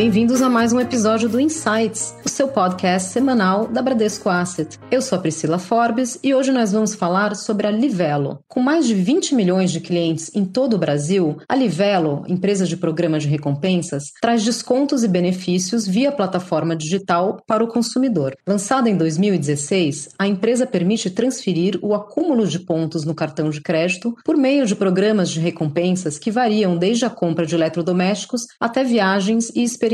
Bem-vindos a mais um episódio do Insights, o seu podcast semanal da Bradesco Asset. Eu sou a Priscila Forbes e hoje nós vamos falar sobre a Livelo. Com mais de 20 milhões de clientes em todo o Brasil, a Livelo, empresa de programa de recompensas, traz descontos e benefícios via plataforma digital para o consumidor. Lançada em 2016, a empresa permite transferir o acúmulo de pontos no cartão de crédito por meio de programas de recompensas que variam desde a compra de eletrodomésticos até viagens e experiências.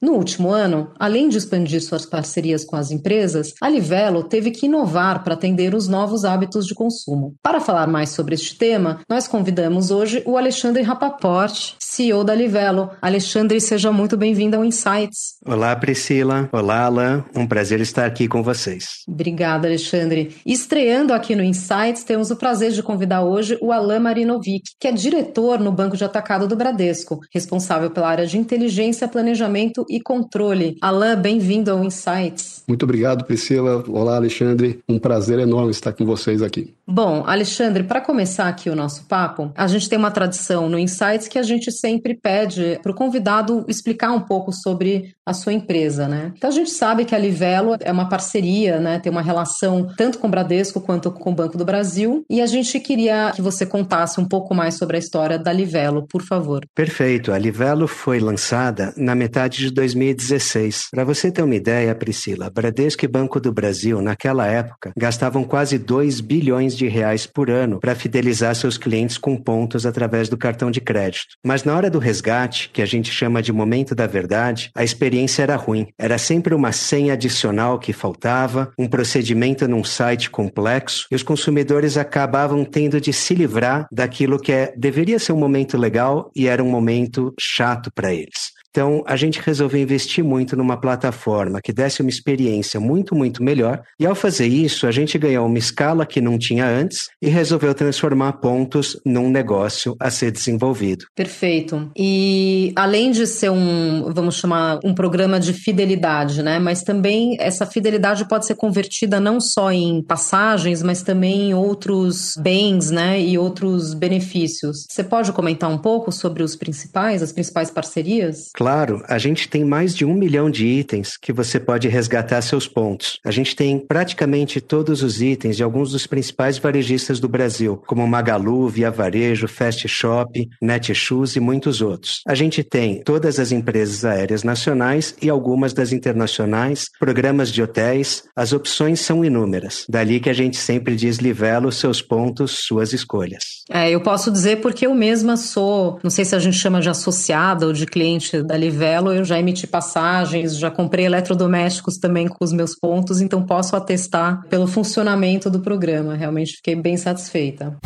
No último ano, além de expandir suas parcerias com as empresas, a Livelo teve que inovar para atender os novos hábitos de consumo. Para falar mais sobre este tema, nós convidamos hoje o Alexandre Rapaport, CEO da Livelo. Alexandre, seja muito bem-vindo ao Insights. Olá, Priscila. Olá, Alain. Um prazer estar aqui com vocês. Obrigada, Alexandre. Estreando aqui no Insights, temos o prazer de convidar hoje o Alain Marinovic, que é diretor no Banco de Atacado do Bradesco, responsável pela área de inteligência, planejamento e controle. Alain, bem-vindo ao Insights. Muito obrigado, Priscila. Olá, Alexandre. Um prazer enorme estar com vocês aqui. Bom, Alexandre, para começar aqui o nosso papo, a gente tem uma tradição no Insights que a gente sempre pede para o convidado explicar um pouco sobre a sua empresa, né? Então a gente sabe que a Livelo é uma parceria, né? Tem uma relação tanto com o Bradesco quanto com o Banco do Brasil. E a gente queria que você contasse um pouco mais sobre a história da Livelo, por favor. Perfeito. A Livelo foi lançada na metade de 2016. Para você ter uma ideia, Priscila, Bradesco e Banco do Brasil, naquela época, gastavam quase 2 bilhões de reais por ano para fidelizar seus clientes com pontos através do cartão de crédito. Mas na hora do resgate, que a gente chama de momento da verdade, a experiência era ruim. Era sempre uma senha adicional que faltava, um procedimento num site complexo, e os consumidores acabavam tendo de se livrar daquilo que é, deveria ser um momento legal e era um momento chato para eles. Então, a gente resolveu investir muito numa plataforma que desse uma experiência muito, muito melhor. E ao fazer isso, a gente ganhou uma escala que não tinha antes e resolveu transformar pontos num negócio a ser desenvolvido. Perfeito. E além de ser um, vamos chamar, um programa de fidelidade, né? Mas também essa fidelidade pode ser convertida não só em passagens, mas também em outros bens, né? E outros benefícios. Você pode comentar um pouco sobre os principais, as principais parcerias? Claro Claro, a gente tem mais de um milhão de itens que você pode resgatar seus pontos. A gente tem praticamente todos os itens de alguns dos principais varejistas do Brasil, como Magalu, Via Varejo, Fast Shop, Netshoes e muitos outros. A gente tem todas as empresas aéreas nacionais e algumas das internacionais, programas de hotéis. As opções são inúmeras. Dali que a gente sempre diz livelo seus pontos, suas escolhas. É, eu posso dizer porque eu mesma sou, não sei se a gente chama de associada ou de cliente da Livelo, eu já emiti passagens, já comprei eletrodomésticos também com os meus pontos, então posso atestar pelo funcionamento do programa. Realmente fiquei bem satisfeita.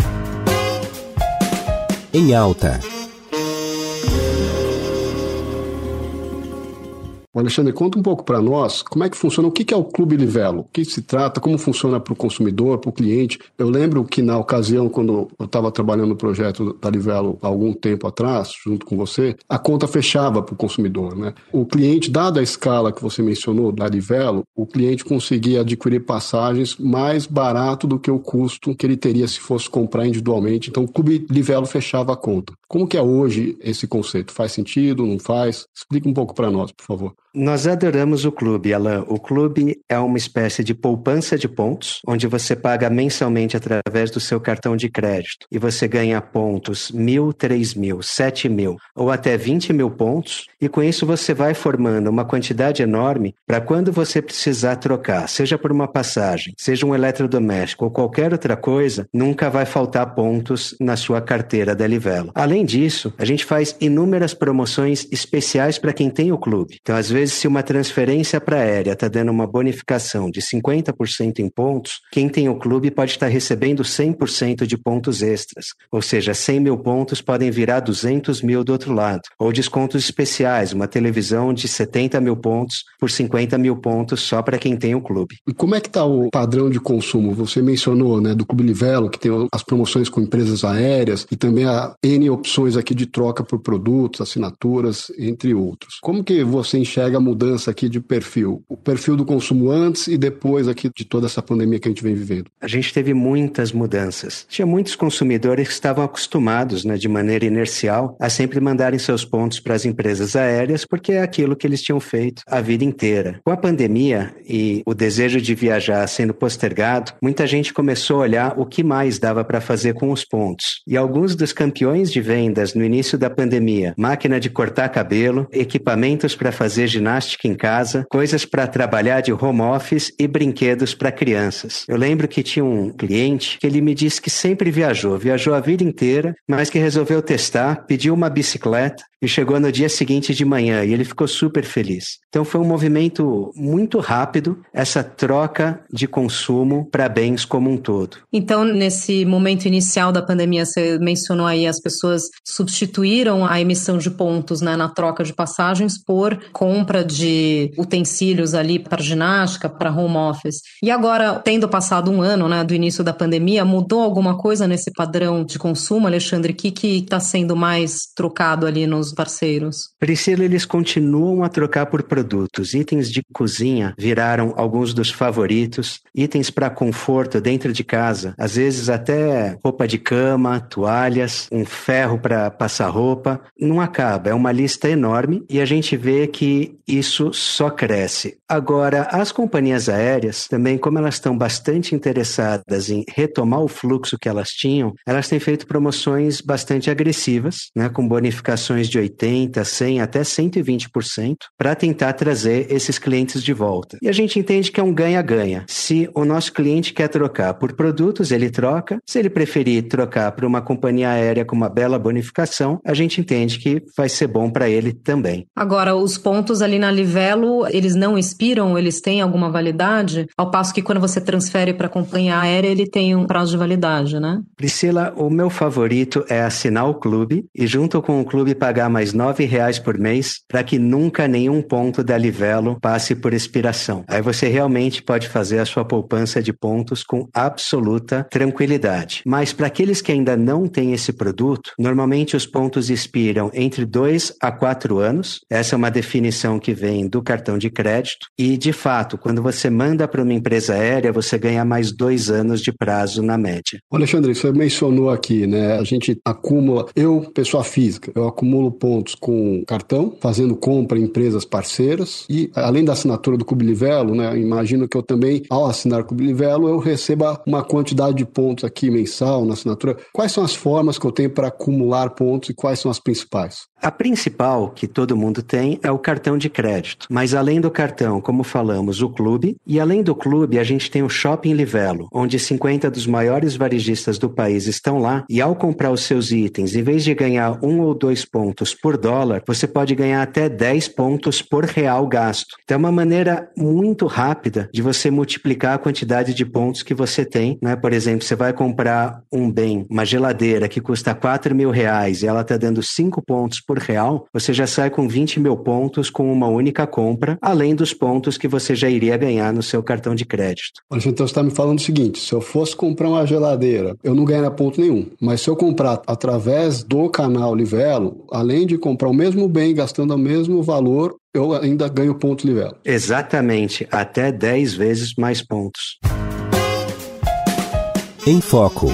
Em alta. Alexandre, conta um pouco para nós como é que funciona, o que é o Clube Livelo, o que se trata, como funciona para o consumidor, para o cliente. Eu lembro que na ocasião, quando eu estava trabalhando no projeto da Livelo há algum tempo atrás, junto com você, a conta fechava para o consumidor. Né? O cliente, dada a escala que você mencionou da Livelo, o cliente conseguia adquirir passagens mais barato do que o custo que ele teria se fosse comprar individualmente. Então, o Clube Livelo fechava a conta. Como que é hoje esse conceito? Faz sentido, não faz? Explica um pouco para nós, por favor. Nós adoramos o clube, Alain. O clube é uma espécie de poupança de pontos, onde você paga mensalmente através do seu cartão de crédito e você ganha pontos mil, três mil, sete mil ou até vinte mil pontos. E com isso você vai formando uma quantidade enorme para quando você precisar trocar, seja por uma passagem, seja um eletrodoméstico ou qualquer outra coisa, nunca vai faltar pontos na sua carteira da Livelo. Além disso, a gente faz inúmeras promoções especiais para quem tem o clube. Então, às vezes vezes, se uma transferência para aérea está dando uma bonificação de 50% em pontos, quem tem o clube pode estar tá recebendo 100% de pontos extras. Ou seja, 100 mil pontos podem virar 200 mil do outro lado. Ou descontos especiais, uma televisão de 70 mil pontos por 50 mil pontos só para quem tem o clube. E como é que está o padrão de consumo? Você mencionou né, do Clube Livelo, que tem as promoções com empresas aéreas e também a N opções aqui de troca por produtos, assinaturas, entre outros. Como que você enxerga a mudança aqui de perfil, o perfil do consumo antes e depois aqui de toda essa pandemia que a gente vem vivendo? A gente teve muitas mudanças. Tinha muitos consumidores que estavam acostumados, né, de maneira inercial, a sempre mandarem seus pontos para as empresas aéreas, porque é aquilo que eles tinham feito a vida inteira. Com a pandemia e o desejo de viajar sendo postergado, muita gente começou a olhar o que mais dava para fazer com os pontos. E alguns dos campeões de vendas no início da pandemia, máquina de cortar cabelo, equipamentos para fazer ginástica em casa, coisas para trabalhar de home office e brinquedos para crianças. Eu lembro que tinha um cliente que ele me disse que sempre viajou, viajou a vida inteira, mas que resolveu testar, pediu uma bicicleta e chegou no dia seguinte de manhã e ele ficou super feliz. Então foi um movimento muito rápido essa troca de consumo para bens como um todo. Então, nesse momento inicial da pandemia, você mencionou aí as pessoas substituíram a emissão de pontos né, na troca de passagens por compra de utensílios ali para ginástica, para home office. E agora, tendo passado um ano né, do início da pandemia, mudou alguma coisa nesse padrão de consumo, Alexandre? O que está sendo mais trocado ali nos parceiros? Priscila, eles continuam a trocar por produtos. Itens de cozinha viraram alguns dos favoritos. Itens para conforto dentro de casa, às vezes até roupa de cama, toalhas, um ferro para passar roupa. Não acaba, é uma lista enorme e a gente vê que isso só cresce. Agora, as companhias aéreas, também, como elas estão bastante interessadas em retomar o fluxo que elas tinham, elas têm feito promoções bastante agressivas, né, com bonificações de 80, 100, até 120%, para tentar trazer esses clientes de volta. E a gente entende que é um ganha-ganha. Se o nosso cliente quer trocar por produtos, ele troca. Se ele preferir trocar por uma companhia aérea com uma bela bonificação, a gente entende que vai ser bom para ele também. Agora, os pontos ali na Livelo, eles não expiram, eles têm alguma validade? Ao passo que quando você transfere para a companhia aérea, ele tem um prazo de validade, né? Priscila, o meu favorito é assinar o clube e junto com o clube pagar mais nove reais por mês para que nunca nenhum ponto da Livelo passe por expiração. Aí você realmente pode fazer a sua poupança de pontos com absoluta tranquilidade. Mas para aqueles que ainda não têm esse produto, normalmente os pontos expiram entre dois a quatro anos. Essa é uma definição que vem do cartão de crédito. E, de fato, quando você manda para uma empresa aérea, você ganha mais dois anos de prazo na média. Alexandre, você mencionou aqui, né? A gente acumula, eu, pessoa física, eu acumulo pontos com cartão, fazendo compra em empresas parceiras e além da assinatura do Cubilivelo, né, imagino que eu também, ao assinar Cubilivelo, eu receba uma quantidade de pontos aqui mensal na assinatura. Quais são as formas que eu tenho para acumular pontos e quais são as principais? A principal que todo mundo tem é o cartão de crédito. Mas além do cartão, como falamos, o clube. E além do clube, a gente tem o Shopping Livelo, onde 50 dos maiores varejistas do país estão lá. E ao comprar os seus itens, em vez de ganhar um ou dois pontos por dólar, você pode ganhar até 10 pontos por real gasto. Então é uma maneira muito rápida de você multiplicar a quantidade de pontos que você tem. Né? Por exemplo, você vai comprar um bem, uma geladeira que custa 4 mil reais e ela está dando 5 pontos por real, você já sai com 20 mil pontos com uma única compra, além dos pontos que você já iria ganhar no seu cartão de crédito. Então você está me falando o seguinte: se eu fosse comprar uma geladeira, eu não ganharia ponto nenhum. Mas se eu comprar através do canal Livelo, além de comprar o mesmo bem gastando o mesmo valor, eu ainda ganho ponto Livelo. Exatamente, até 10 vezes mais pontos. Em Foco.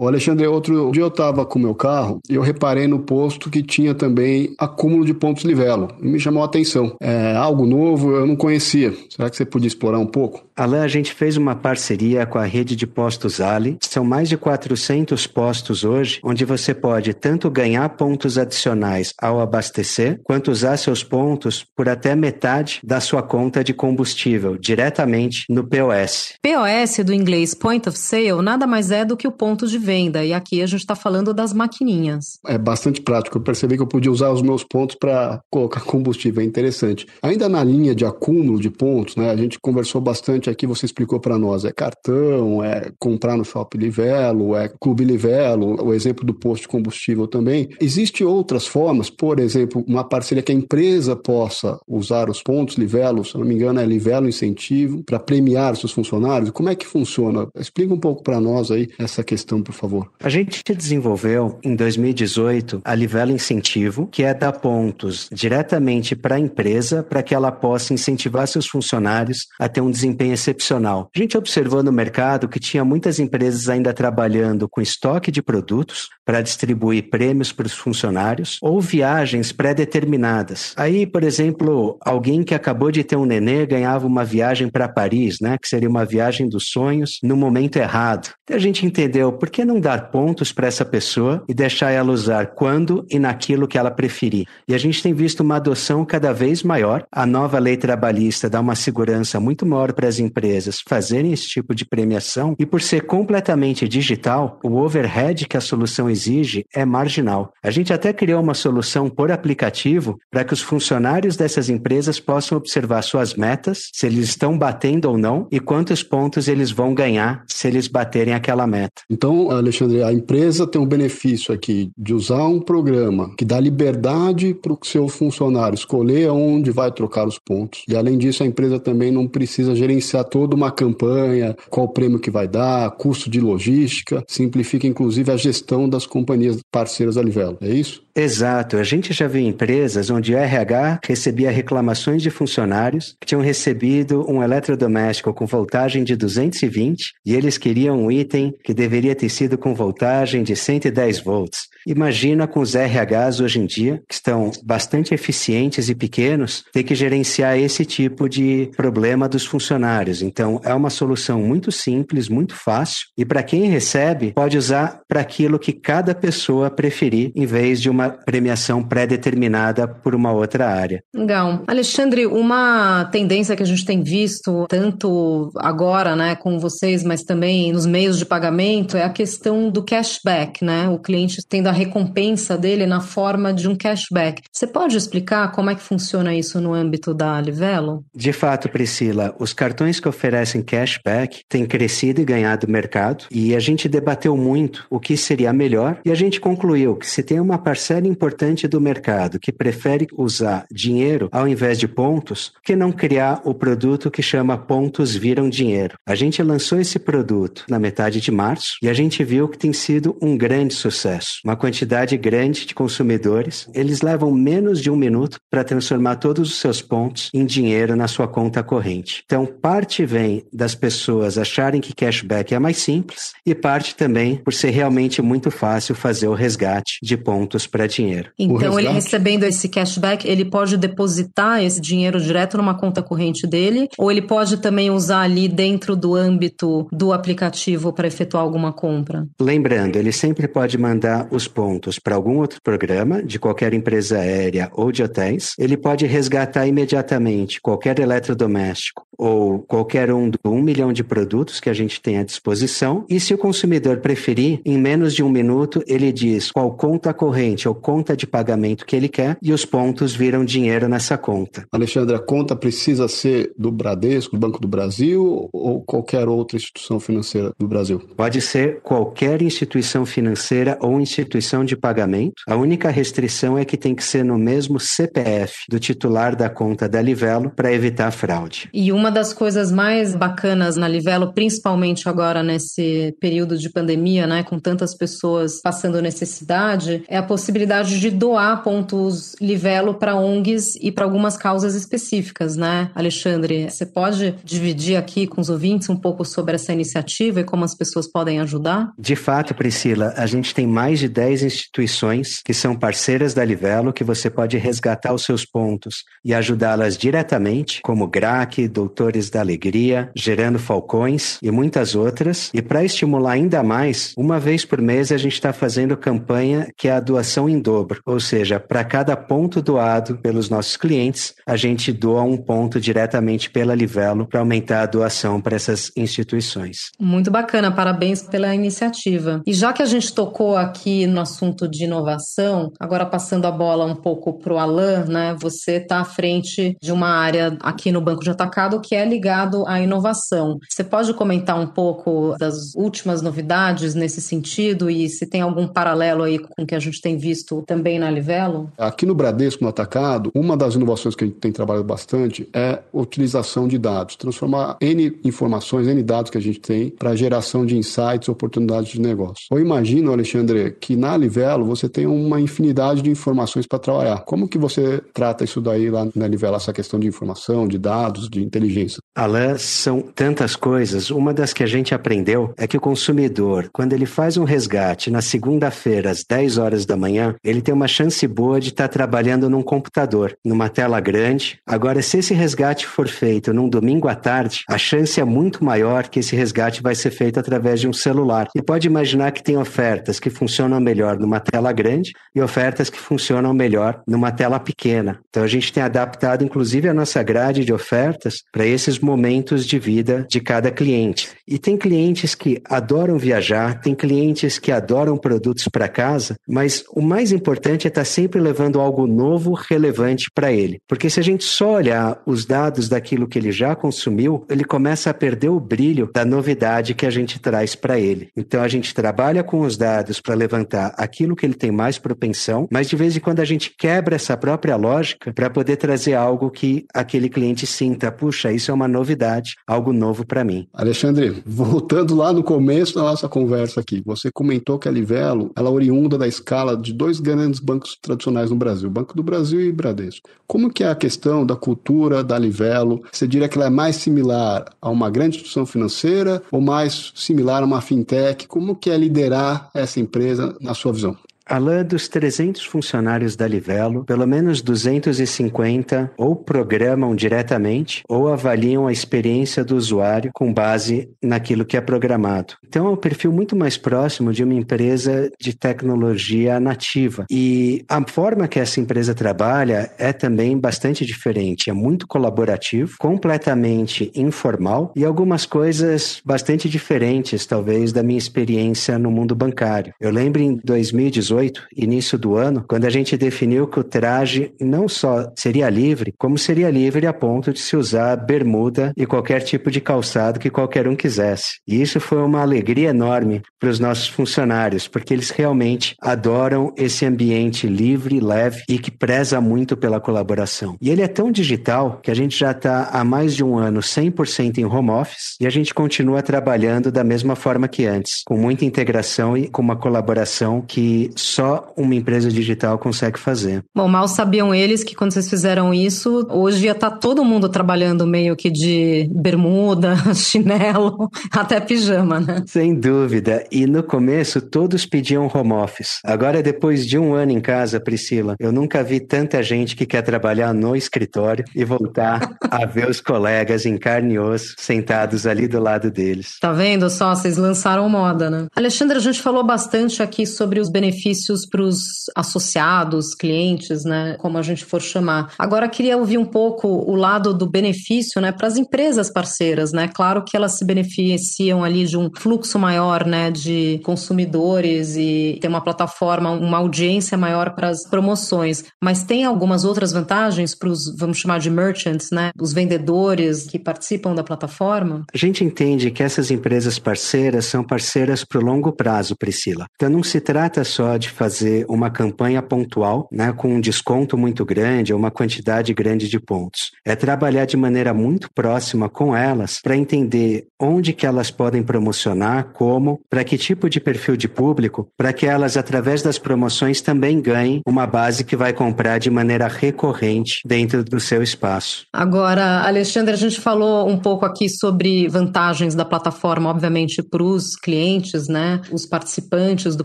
O Alexandre, outro dia eu estava com o meu carro e eu reparei no posto que tinha também acúmulo de pontos livelo. E me chamou a atenção. É algo novo, eu não conhecia. Será que você podia explorar um pouco? Alain, a gente fez uma parceria com a rede de postos Ali. São mais de 400 postos hoje, onde você pode tanto ganhar pontos adicionais ao abastecer, quanto usar seus pontos por até metade da sua conta de combustível, diretamente no POS. POS, do inglês Point of Sale, nada mais é do que o ponto de venda. E aqui a gente está falando das maquininhas. É bastante prático. Eu percebi que eu podia usar os meus pontos para colocar combustível. É interessante. Ainda na linha de acúmulo de pontos, né, a gente conversou bastante basicamente aqui você explicou para nós, é cartão, é comprar no Shopping Livelo, é Clube Livelo, o exemplo do posto de combustível também. Existem outras formas, por exemplo, uma parceria que a empresa possa usar os pontos Livelo, se não me engano é Livelo Incentivo, para premiar seus funcionários. Como é que funciona? Explica um pouco para nós aí essa questão, por favor. A gente desenvolveu em 2018 a Livelo Incentivo, que é dar pontos diretamente para a empresa para que ela possa incentivar seus funcionários a ter um desempenho excepcional. A gente observou no mercado que tinha muitas empresas ainda trabalhando com estoque de produtos para distribuir prêmios para os funcionários ou viagens pré-determinadas. Aí, por exemplo, alguém que acabou de ter um nenê ganhava uma viagem para Paris, né, que seria uma viagem dos sonhos no momento errado. Então a gente entendeu por que não dar pontos para essa pessoa e deixar ela usar quando e naquilo que ela preferir. E a gente tem visto uma adoção cada vez maior. A nova lei trabalhista dá uma segurança muito maior para as empresas fazerem esse tipo de premiação e por ser completamente digital, o overhead que a solução exige é marginal. A gente até criou uma solução por aplicativo para que os funcionários dessas empresas possam observar suas metas, se eles estão batendo ou não e quantos pontos eles vão ganhar se eles baterem aquela meta. Então, Alexandre, a empresa tem um benefício aqui de usar um programa que dá liberdade para o seu funcionário escolher onde vai trocar os pontos. E além disso, a empresa também não precisa gerenciar toda uma campanha, qual prêmio que vai dar, custo de logística, simplifica inclusive a gestão das companhias parceiras da Livelo. É isso? Exato. A gente já viu empresas onde o RH recebia reclamações de funcionários que tinham recebido um eletrodoméstico com voltagem de 220 e eles queriam um item que deveria ter sido com voltagem de 110 volts. Imagina com os RHs hoje em dia, que estão bastante eficientes e pequenos, ter que gerenciar esse tipo de problema dos funcionários. Então, é uma solução muito simples, muito fácil, e para quem recebe, pode usar para aquilo que cada pessoa preferir, em vez de uma premiação pré-determinada por uma outra área. Legal. Alexandre, uma tendência que a gente tem visto, tanto agora, né, com vocês, mas também nos meios de pagamento, é a questão do cashback, né? O cliente tendo a recompensa dele na forma de um cashback. Você pode explicar como é que funciona isso no âmbito da Livelo? De fato, Priscila, os cartões que oferecem cashback têm crescido e ganhado mercado, e a gente debateu muito o que seria melhor, e a gente concluiu que se tem uma parcela importante do mercado que prefere usar dinheiro ao invés de pontos, que não criar o produto que chama Pontos Viram Dinheiro. A gente lançou esse produto na metade de março e a gente viu que tem sido um grande sucesso. Uma quantidade grande de consumidores, eles levam menos de um minuto para transformar todos os seus pontos em dinheiro na sua conta corrente. Então, parte vem das pessoas acharem que cashback é mais simples e parte também por ser realmente muito fácil fazer o resgate de pontos para dinheiro. Então, ele recebendo esse cashback, ele pode depositar esse dinheiro direto numa conta corrente dele, ou ele pode também usar ali dentro do âmbito do aplicativo para efetuar alguma compra? Lembrando, ele sempre pode mandar os pontos para algum outro programa, de qualquer empresa aérea ou de hotéis. Ele pode resgatar imediatamente qualquer eletrodoméstico ou qualquer um do um milhão de produtos que a gente tem à disposição. E se o consumidor preferir, em menos de um minuto, ele diz qual conta corrente ou conta de pagamento que ele quer e os pontos viram dinheiro nessa conta. Alexandre, a conta precisa ser do Bradesco, do Banco do Brasil ou qualquer outra instituição financeira do Brasil? Pode ser qualquer instituição financeira ou instituição de pagamento. A única restrição é que tem que ser no mesmo CPF do titular da conta da Livelo para evitar fraude. E uma das coisas mais bacanas na Livelo, principalmente agora nesse período de pandemia, né, com tantas pessoas passando necessidade, é a possibilidade de doar pontos Livelo para ONGs e para algumas causas específicas, né, Alexandre? Você pode dividir aqui com os ouvintes um pouco sobre essa iniciativa e como as pessoas podem ajudar? De fato, Priscila, a gente tem mais de 10 instituições que são parceiras da Livelo que você pode resgatar os seus pontos e ajudá-las diretamente, como GRAC, Doutores da Alegria, Gerando Falcões e muitas outras. E para estimular ainda mais, uma vez por mês a gente está fazendo campanha que é a doação em dobro, ou seja, para cada ponto doado pelos nossos clientes, a gente doa um ponto diretamente pela Livelo para aumentar a doação para essas instituições. Muito bacana, parabéns pela iniciativa. E já que a gente tocou aqui no assunto de inovação, agora passando a bola um pouco para o Alan, né? Você está à frente de uma área aqui no Banco de Atacado que é ligado à inovação. Você pode comentar um pouco das últimas novidades nesse sentido e se tem algum paralelo aí com o que a gente tem visto também na Livelo? Aqui no Bradesco, no Atacado, uma das inovações que a gente tem trabalhado bastante é a utilização de dados, transformar N informações, N dados que a gente tem para geração de insights, oportunidades de negócio. Eu imagino, Alexandre, que na Livelo você tem uma infinidade de informações para trabalhar. Como que você trata isso daí lá na Livelo, essa questão de informação, de dados, de inteligência? Alain, são tantas coisas. Uma das que a gente aprendeu é que o consumidor, quando ele faz um resgate na segunda-feira às 10 horas da manhã, ele tem uma chance boa de estar tá trabalhando num computador, numa tela grande. Agora, se esse resgate for feito num domingo à tarde, a chance é muito maior que esse resgate vai ser feito através de um celular. E pode imaginar que tem ofertas que funcionam melhor numa tela grande e ofertas que funcionam melhor numa tela pequena. Então a gente tem adaptado inclusive a nossa grade de ofertas para esses momentos de vida de cada cliente. E tem clientes que adoram viajar, tem clientes que adoram produtos para casa, mas o mais importante é estar tá sempre levando algo novo, relevante para ele. Porque se a gente só olhar os dados daquilo que ele já consumiu, ele começa a perder o brilho da novidade que a gente traz para ele. Então a gente trabalha com os dados para levantar aquilo que ele tem mais propensão, mas de vez em quando a gente quebra essa própria lógica para poder trazer algo que aquele cliente sinta, puxa, isso é uma novidade, algo novo para mim. Alexandre, voltando lá no começo da nossa conversa aqui, você comentou que a Livelo, ela é oriunda da escala de dois grandes bancos tradicionais no Brasil, Banco do Brasil e Bradesco. Como que é a questão da cultura da Livelo? Você diria que ela é mais similar a uma grande instituição financeira ou mais similar a uma fintech? Como que é liderar essa empresa na sua visão? Alain, dos 300 funcionários da Livelo, pelo menos 250 ou programam diretamente ou avaliam a experiência do usuário com base naquilo que é programado. Então é um perfil muito mais próximo de uma empresa de tecnologia nativa. E a forma que essa empresa trabalha é também bastante diferente. É muito colaborativo, completamente informal e algumas coisas bastante diferentes, talvez, da minha experiência no mundo bancário. Eu lembro em 2018, 2018, início do ano, quando a gente definiu que o traje não só seria livre, como seria livre a ponto de se usar bermuda e qualquer tipo de calçado que qualquer um quisesse. E isso foi uma alegria enorme para os nossos funcionários, porque eles realmente adoram esse ambiente livre, leve e que preza muito pela colaboração. E ele é tão digital que a gente já está há mais de um ano 100% em home office e a gente continua trabalhando da mesma forma que antes, com muita integração e com uma colaboração que só uma empresa digital consegue fazer. Bom, mal sabiam eles que quando vocês fizeram isso, hoje ia estar tá todo mundo trabalhando meio que de bermuda, chinelo, até pijama, né? Sem dúvida. E no começo todos pediam home office. Agora, depois de um ano em casa, Priscila, eu nunca vi tanta gente que quer trabalhar no escritório e voltar a ver os colegas em carne e osso sentados ali do lado deles. Tá vendo só? Vocês lançaram moda, né? Alexandre, a gente falou bastante aqui sobre os benefícios benefícios para os associados, clientes, né, como a gente for chamar. Agora queria ouvir um pouco o lado do benefício, né, para as empresas parceiras, né? Claro que elas se beneficiam ali de um fluxo maior, né, de consumidores e ter uma plataforma, uma audiência maior para as promoções. Mas tem algumas outras vantagens para os, vamos chamar de merchants, né, os vendedores que participam da plataforma? A gente entende que essas empresas parceiras são parceiras para o longo prazo, Priscila. Então não se trata só de fazer uma campanha pontual, né, com um desconto muito grande uma quantidade grande de pontos. É trabalhar de maneira muito próxima com elas para entender onde que elas podem promocionar, como, para que tipo de perfil de público, para que elas através das promoções também ganhem uma base que vai comprar de maneira recorrente dentro do seu espaço. Agora, Alexandre, a gente falou um pouco aqui sobre vantagens da plataforma, obviamente, para os clientes, né, os participantes do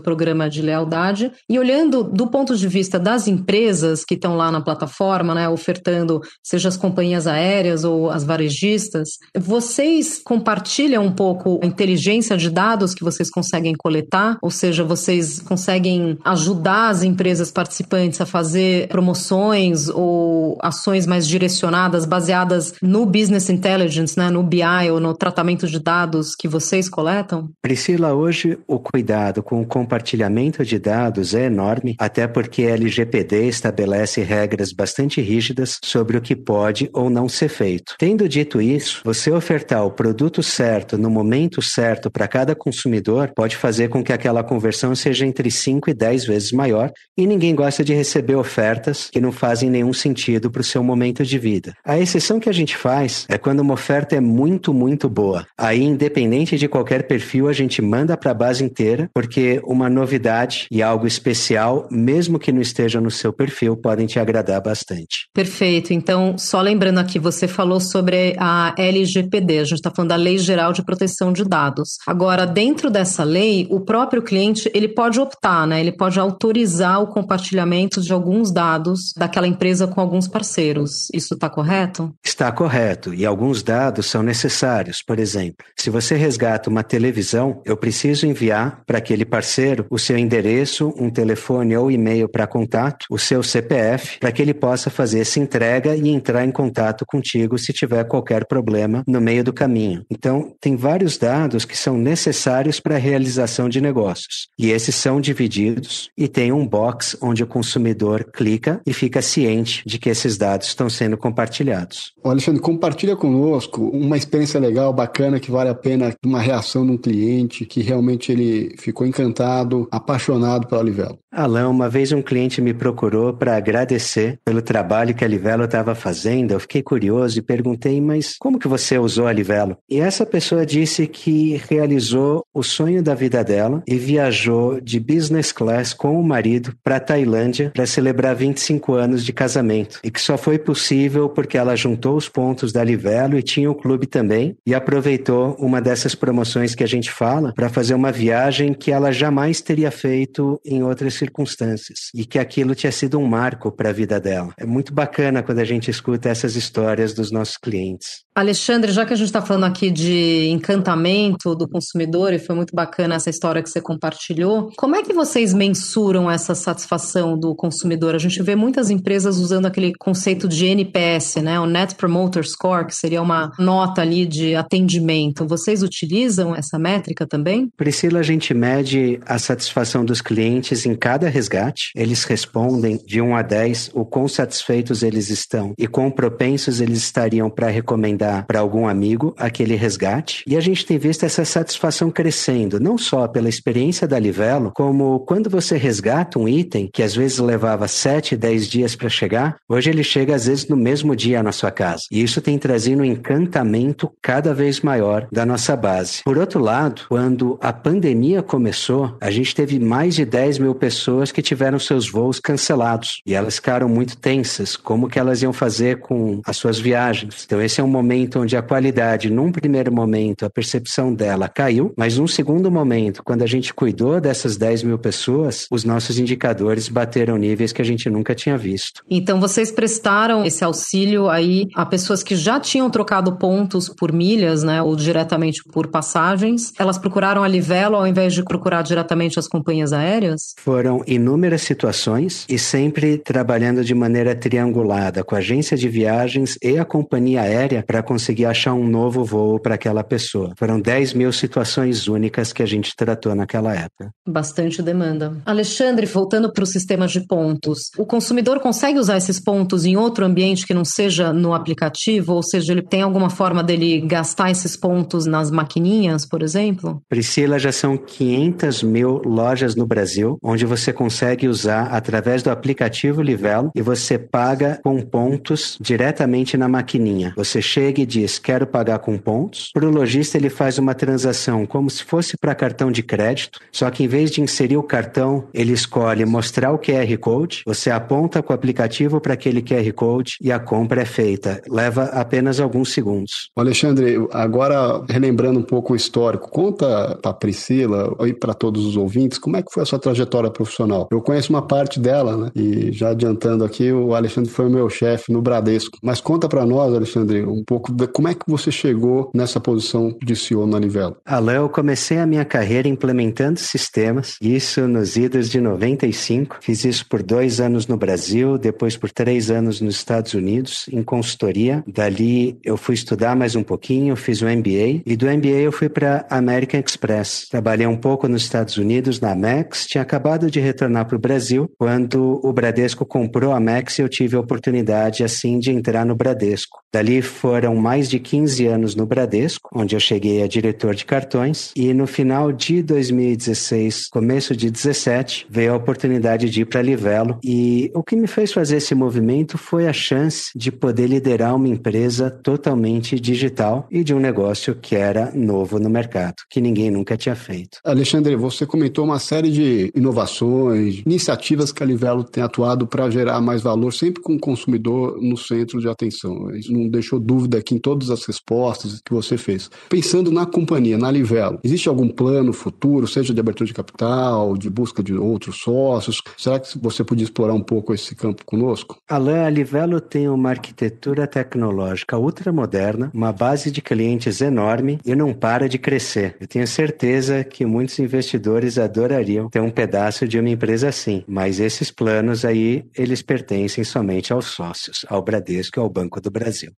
programa de lealdade e olhando do ponto de vista das empresas que estão lá na plataforma, né, ofertando, seja as companhias aéreas ou as varejistas, vocês compartilham um pouco a inteligência de dados que vocês conseguem coletar? Ou seja, vocês conseguem ajudar as empresas participantes a fazer promoções ou ações mais direcionadas, baseadas no business intelligence, né, no BI ou no tratamento de dados que vocês coletam? Priscila, hoje o cuidado com o compartilhamento de dados dados é enorme, até porque a LGPD estabelece regras bastante rígidas sobre o que pode ou não ser feito. Tendo dito isso, você ofertar o produto certo no momento certo para cada consumidor pode fazer com que aquela conversão seja entre 5 e 10 vezes maior e ninguém gosta de receber ofertas que não fazem nenhum sentido para o seu momento de vida. A exceção que a gente faz é quando uma oferta é muito, muito boa. Aí, independente de qualquer perfil, a gente manda para a base inteira, porque uma novidade e algo especial, mesmo que não esteja no seu perfil, podem te agradar bastante. Perfeito. Então, só lembrando aqui, você falou sobre a LGPD, a gente está falando da Lei Geral de Proteção de Dados. Agora, dentro dessa lei, o próprio cliente ele pode optar, né? Ele pode autorizar o compartilhamento de alguns dados daquela empresa com alguns parceiros. Isso está correto? Está correto. E alguns dados são necessários. Por exemplo, se você resgata uma televisão, eu preciso enviar para aquele parceiro o seu endereço, um telefone ou e-mail para contato, o seu CPF, para que ele possa fazer essa entrega e entrar em contato contigo se tiver qualquer problema no meio do caminho. Então, tem vários dados que são necessários para a realização de negócios. E esses são divididos e tem um box onde o consumidor clica e fica ciente de que esses dados estão sendo compartilhados. Alexandre, compartilha conosco uma experiência legal, bacana, que vale a pena, uma reação de um cliente que realmente ele ficou encantado, apaixonado pela Livelo. Alain, uma vez um cliente me procurou para agradecer pelo trabalho que a Livelo estava fazendo. Eu fiquei curioso e perguntei, mas como que você usou a Livelo? E essa pessoa disse que realizou o sonho da vida dela e viajou de business class com o marido para Tailândia para celebrar 25 anos de casamento e que só foi possível porque ela juntou os pontos da Livelo e tinha o clube também e aproveitou uma dessas promoções que a gente fala para fazer uma viagem que ela jamais teria feito em outras circunstâncias e que aquilo tinha sido um marco para a vida dela. É muito bacana quando a gente escuta essas histórias dos nossos clientes. Alexandre, já que a gente está falando aqui de encantamento do consumidor e foi muito bacana essa história que você compartilhou, como é que vocês mensuram essa satisfação do consumidor? A gente vê muitas empresas usando aquele conceito de NPS, né? O Net Promoter Score, que seria uma nota ali de atendimento. Vocês utilizam essa métrica também? Priscila, a gente mede a satisfação dos clientes em cada resgate. Eles respondem de 1 a 10 o quão satisfeitos eles estão e quão propensos eles estariam para recomendar para algum amigo aquele resgate. E a gente tem visto essa satisfação crescendo, não só pela experiência da Livelo, como quando você resgata um item que às vezes levava 7, 10 dias para chegar, hoje ele chega às vezes no mesmo dia na sua casa. E isso tem trazido um encantamento cada vez maior da nossa base. Por outro lado, quando a pandemia começou, a gente teve mais de 10 mil pessoas que tiveram seus voos cancelados e elas ficaram muito tensas, como que elas iam fazer com as suas viagens. Então esse é um momento momento onde a qualidade, num primeiro momento, a percepção dela caiu, mas num segundo momento, quando a gente cuidou dessas 10 mil pessoas, os nossos indicadores bateram níveis que a gente nunca tinha visto. Então, vocês prestaram esse auxílio aí a pessoas que já tinham trocado pontos por milhas, né, ou diretamente por passagens. Elas procuraram a Livelo ao invés de procurar diretamente as companhias aéreas? Foram inúmeras situações e sempre trabalhando de maneira triangulada com a agência de viagens e a companhia aérea para conseguir achar um novo voo para aquela pessoa. Foram 10 mil situações únicas que a gente tratou naquela época. Bastante demanda. Alexandre, voltando para o sistema de pontos, o consumidor consegue usar esses pontos em outro ambiente que não seja no aplicativo? Ou seja, ele tem alguma forma dele gastar esses pontos nas maquininhas, por exemplo? Priscila, já são 500 mil lojas no Brasil onde você consegue usar através do aplicativo Livelo e você paga com pontos diretamente na maquininha. Você chega chega e diz quero pagar com pontos. Para o lojista, ele faz uma transação como se fosse para cartão de crédito, só que em vez de inserir o cartão, ele escolhe mostrar o QR Code, você aponta com o aplicativo para aquele QR Code e a compra é feita. Leva apenas alguns segundos. Alexandre, agora relembrando um pouco o histórico, conta para Priscila e para todos os ouvintes como é que foi a sua trajetória profissional. Eu conheço uma parte dela, né? E já adiantando aqui, o Alexandre foi o meu chefe no Bradesco. Mas conta para nós, Alexandre, um pouco pouco como é que você chegou nessa posição de CEO na Livelo. Alain, eu comecei a minha carreira implementando sistemas, isso nos idos de 95. Fiz isso por dois anos no Brasil, depois por três anos nos Estados Unidos, em consultoria. Dali eu fui estudar mais um pouquinho, fiz o um MBA, e do MBA eu fui para American Express. Trabalhei um pouco nos Estados Unidos, na Amex, tinha acabado de retornar para o Brasil quando o Bradesco comprou a Max e eu tive a oportunidade, assim, de entrar no Bradesco. Dali foram mais de 15 anos no Bradesco, onde eu cheguei a diretor de cartões, e no final de 2016, começo de 17, veio a oportunidade de ir para Livelo. E o que me fez fazer esse movimento foi a chance de poder liderar uma empresa totalmente digital e de um negócio que era novo no mercado, que ninguém nunca tinha feito. Alexandre, você comentou uma série de inovações, iniciativas que a Livelo tem atuado para gerar mais valor, sempre com o consumidor no centro de atenção. Isso não deixou dúvida aqui em todas as respostas que você fez. Pensando na companhia, na Livelo, existe algum plano futuro, seja de abertura de capital, de busca de outros sócios? Será que você podia explorar um pouco esse campo conosco? Alain, a Livelo tem uma arquitetura tecnológica ultramoderna, uma base de clientes enorme e não para de crescer. Eu tenho certeza que muitos investidores adorariam ter um pedaço de uma empresa assim, mas esses planos aí, eles pertencem somente aos sócios, ao Bradesco e ao Banco do Brasil.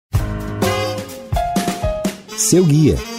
Seu guia.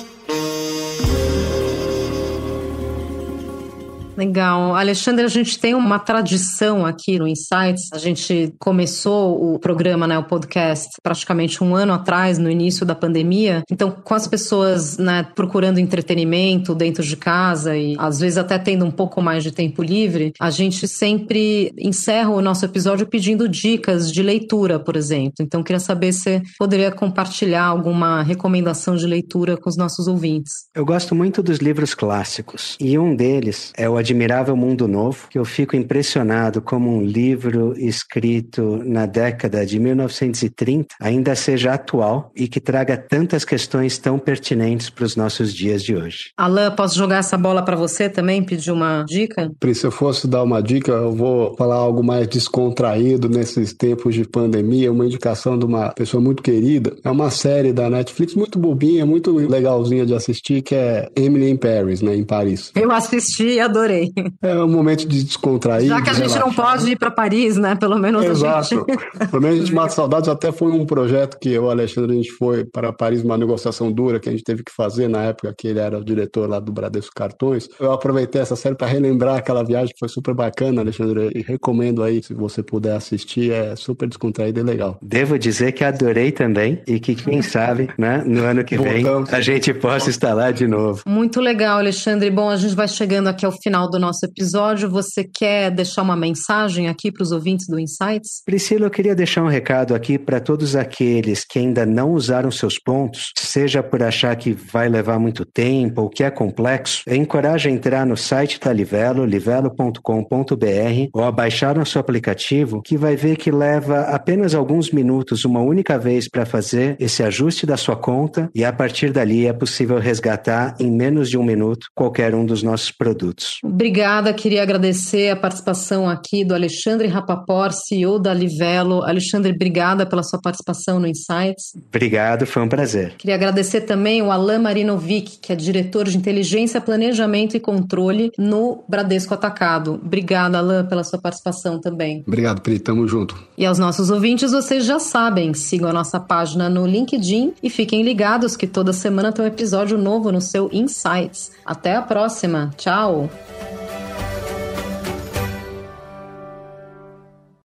Legal. Alexandre, a gente tem uma tradição aqui no Insights. A gente começou o programa, né, o podcast, praticamente um ano atrás, no início da pandemia. Então, com as pessoas né, procurando entretenimento dentro de casa e às vezes até tendo um pouco mais de tempo livre, a gente sempre encerra o nosso episódio pedindo dicas de leitura, por exemplo. Então, queria saber se poderia compartilhar alguma recomendação de leitura com os nossos ouvintes. Eu gosto muito dos livros clássicos e um deles é o Admirável Mundo Novo, que eu fico impressionado como um livro escrito na década de 1930 ainda seja atual e que traga tantas questões tão pertinentes para os nossos dias de hoje. Alain, posso jogar essa bola para você também, pedir uma dica? Pri, se eu fosse dar uma dica, eu vou falar algo mais descontraído nesses tempos de pandemia, uma indicação de uma pessoa muito querida. É uma série da Netflix muito bobinha, muito legalzinha de assistir, que é Emily in Paris, né, em Paris. Eu assisti e adorei adorei. É um momento de descontrair. Já que a gente relaxar. não pode ir para Paris, né? Pelo menos Exato. a gente. Pelo menos a gente mata saudades. Até foi um projeto que eu o Alexandre, a gente foi para Paris, uma negociação dura que a gente teve que fazer na época que ele era o diretor lá do Bradesco Cartões. Eu aproveitei essa série para relembrar aquela viagem que foi super bacana, Alexandre, e recomendo aí, se você puder assistir, é super descontraído e legal. Devo dizer que adorei também e que quem sabe, né, no ano que vem Voltamos. a gente possa estar lá de novo. Muito legal, Alexandre. Bom, a gente vai chegando aqui ao final do nosso episódio. Você quer deixar uma mensagem aqui para os ouvintes do Insights? Priscila, eu queria deixar um recado aqui para todos aqueles que ainda não usaram seus pontos, seja por achar que vai levar muito tempo ou que é complexo, eu encorajo a entrar no site da Livelo, livelo.com.br ou a baixar nosso aplicativo, que vai ver que leva apenas alguns minutos, uma única vez, para fazer esse ajuste da sua conta e a partir dali é possível resgatar em menos de um minuto qualquer um dos nossos produtos. Obrigada, queria agradecer a participação aqui do Alexandre Rapaport, CEO da Livelo. Alexandre, obrigada pela sua participação no Insights. Obrigado, foi um prazer. Queria agradecer também o Alain Marinovic, que é diretor de inteligência, planejamento e controle no Bradesco Atacado. Obrigada, Alain, pela sua participação também. Obrigado, Pri. Tamo junto. E aos nossos ouvintes, vocês já sabem, sigam a nossa página no LinkedIn e fiquem ligados que toda semana tem um episódio novo no seu Insights. Até a próxima. Tchau! Thank you.